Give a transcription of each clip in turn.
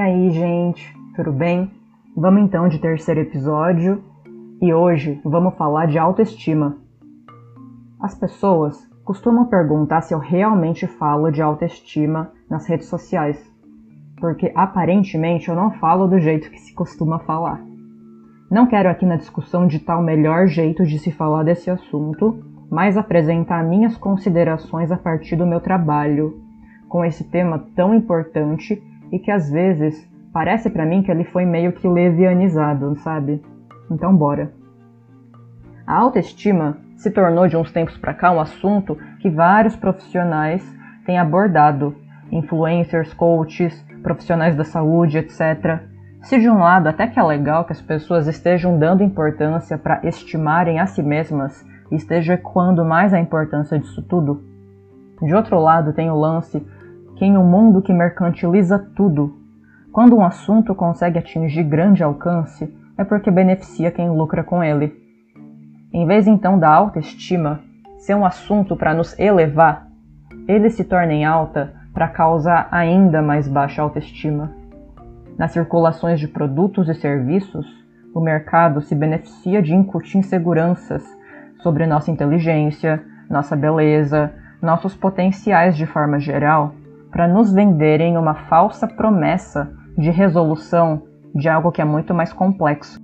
Aí, gente, tudo bem? Vamos então de terceiro episódio e hoje vamos falar de autoestima. As pessoas costumam perguntar se eu realmente falo de autoestima nas redes sociais, porque aparentemente eu não falo do jeito que se costuma falar. Não quero aqui na discussão ditar o melhor jeito de se falar desse assunto, mas apresentar minhas considerações a partir do meu trabalho com esse tema tão importante e que às vezes parece para mim que ele foi meio que levianizado, sabe? Então bora. A autoestima se tornou de uns tempos para cá um assunto que vários profissionais têm abordado, influencers, coaches, profissionais da saúde, etc. Se de um lado até que é legal que as pessoas estejam dando importância para estimarem a si mesmas e estejam ecoando mais a importância disso tudo, de outro lado tem o lance que em um mundo que mercantiliza tudo, quando um assunto consegue atingir grande alcance, é porque beneficia quem lucra com ele. Em vez então da autoestima ser um assunto para nos elevar, ele se torna em alta para causar ainda mais baixa autoestima. Nas circulações de produtos e serviços, o mercado se beneficia de incutir inseguranças sobre nossa inteligência, nossa beleza, nossos potenciais de forma geral para nos venderem uma falsa promessa de resolução de algo que é muito mais complexo.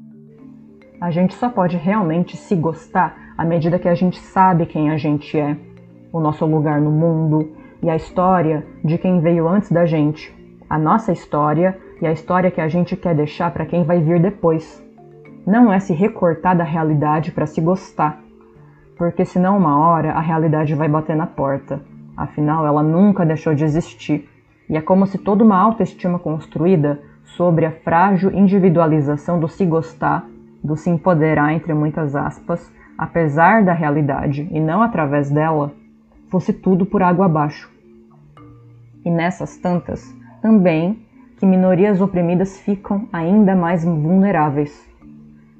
A gente só pode realmente se gostar à medida que a gente sabe quem a gente é, o nosso lugar no mundo e a história de quem veio antes da gente, a nossa história e a história que a gente quer deixar para quem vai vir depois. Não é se recortar da realidade para se gostar, porque senão uma hora a realidade vai bater na porta Afinal, ela nunca deixou de existir. E é como se toda uma autoestima construída sobre a frágil individualização do se gostar, do se empoderar, entre muitas aspas, apesar da realidade e não através dela, fosse tudo por água abaixo. E nessas tantas, também que minorias oprimidas ficam ainda mais vulneráveis.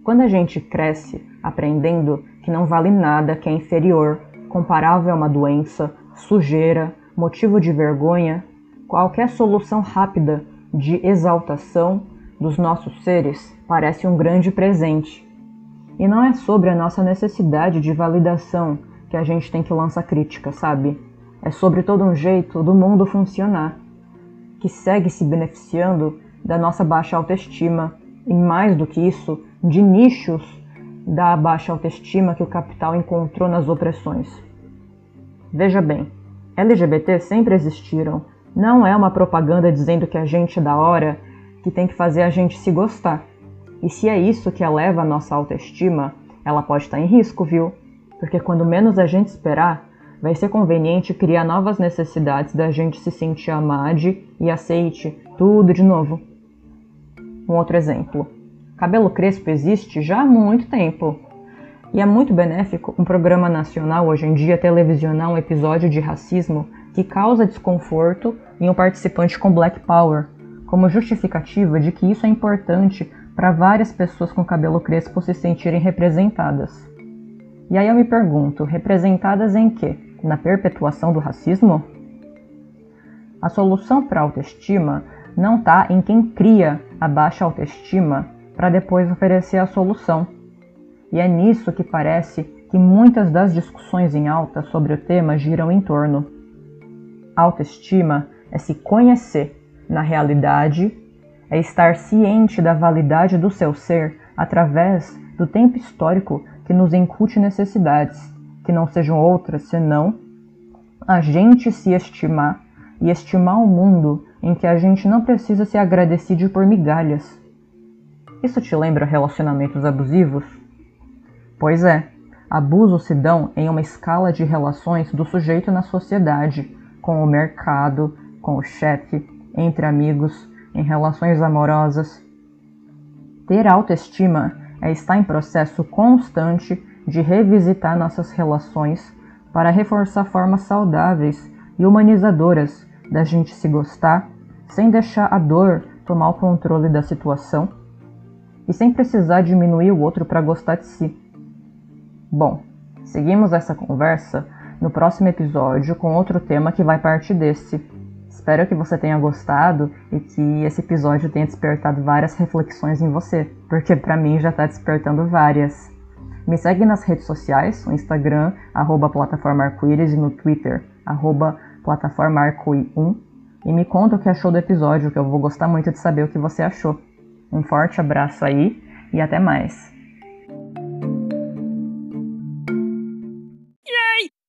Quando a gente cresce aprendendo que não vale nada que é inferior, comparável a uma doença, sujeira, motivo de vergonha, qualquer solução rápida de exaltação dos nossos seres parece um grande presente. E não é sobre a nossa necessidade de validação que a gente tem que lançar crítica, sabe? É sobre todo um jeito do mundo funcionar, que segue se beneficiando da nossa baixa autoestima e, mais do que isso, de nichos da baixa autoestima que o capital encontrou nas opressões. Veja bem, LGBT sempre existiram. Não é uma propaganda dizendo que a gente é da hora que tem que fazer a gente se gostar. E se é isso que eleva a nossa autoestima, ela pode estar em risco, viu? Porque quando menos a gente esperar, vai ser conveniente criar novas necessidades da gente se sentir amado e aceite tudo de novo. Um outro exemplo. Cabelo crespo existe já há muito tempo. E é muito benéfico um programa nacional hoje em dia televisionar um episódio de racismo que causa desconforto em um participante com Black Power, como justificativa de que isso é importante para várias pessoas com cabelo crespo se sentirem representadas. E aí eu me pergunto, representadas em quê? Na perpetuação do racismo? A solução para a autoestima não está em quem cria a baixa autoestima para depois oferecer a solução e é nisso que parece que muitas das discussões em alta sobre o tema giram em torno. Autoestima é se conhecer na realidade, é estar ciente da validade do seu ser através do tempo histórico que nos incute necessidades, que não sejam outras senão a gente se estimar e estimar o um mundo em que a gente não precisa ser agradecido por migalhas. Isso te lembra relacionamentos abusivos? Pois é, abusos se dão em uma escala de relações do sujeito na sociedade, com o mercado, com o chefe, entre amigos, em relações amorosas. Ter autoestima é estar em processo constante de revisitar nossas relações para reforçar formas saudáveis e humanizadoras da gente se gostar, sem deixar a dor tomar o controle da situação e sem precisar diminuir o outro para gostar de si. Bom, seguimos essa conversa no próximo episódio com outro tema que vai partir desse. Espero que você tenha gostado e que esse episódio tenha despertado várias reflexões em você, porque para mim já está despertando várias. Me segue nas redes sociais, no Instagram, arroba plataforma arco-íris e no Twitter, arroba plataforma arco-1 e me conta o que achou do episódio, que eu vou gostar muito de saber o que você achou. Um forte abraço aí e até mais!